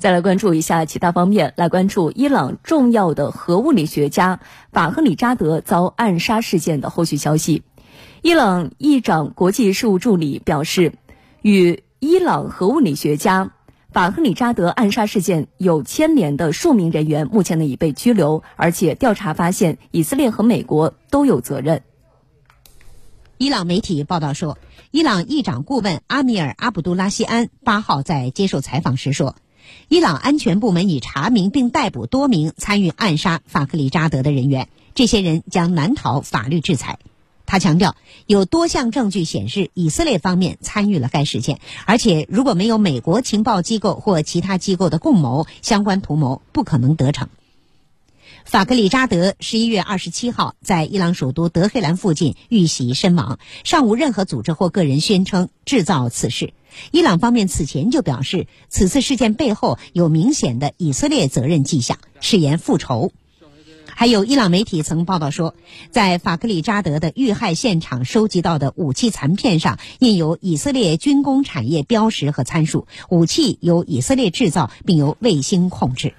再来关注一下其他方面，来关注伊朗重要的核物理学家法赫里扎德遭暗杀事件的后续消息。伊朗议长国际事务助理表示，与伊朗核物理学家法赫里扎德暗杀事件有牵连的数名人员，目前呢已被拘留，而且调查发现以色列和美国都有责任。伊朗媒体报道说，伊朗议长顾问阿米尔·阿卜杜拉西安八号在接受采访时说。伊朗安全部门已查明并逮捕多名参与暗杀法克里扎德的人员，这些人将难逃法律制裁。他强调，有多项证据显示以色列方面参与了该事件，而且如果没有美国情报机构或其他机构的共谋，相关图谋不可能得逞。法克里扎德十一月二十七号在伊朗首都德黑兰附近遇袭身亡，尚无任何组织或个人宣称制造此事。伊朗方面此前就表示，此次事件背后有明显的以色列责任迹象，誓言复仇。还有伊朗媒体曾报道说，在法克里扎德的遇害现场收集到的武器残片上印有以色列军工产业标识和参数，武器由以色列制造并由卫星控制。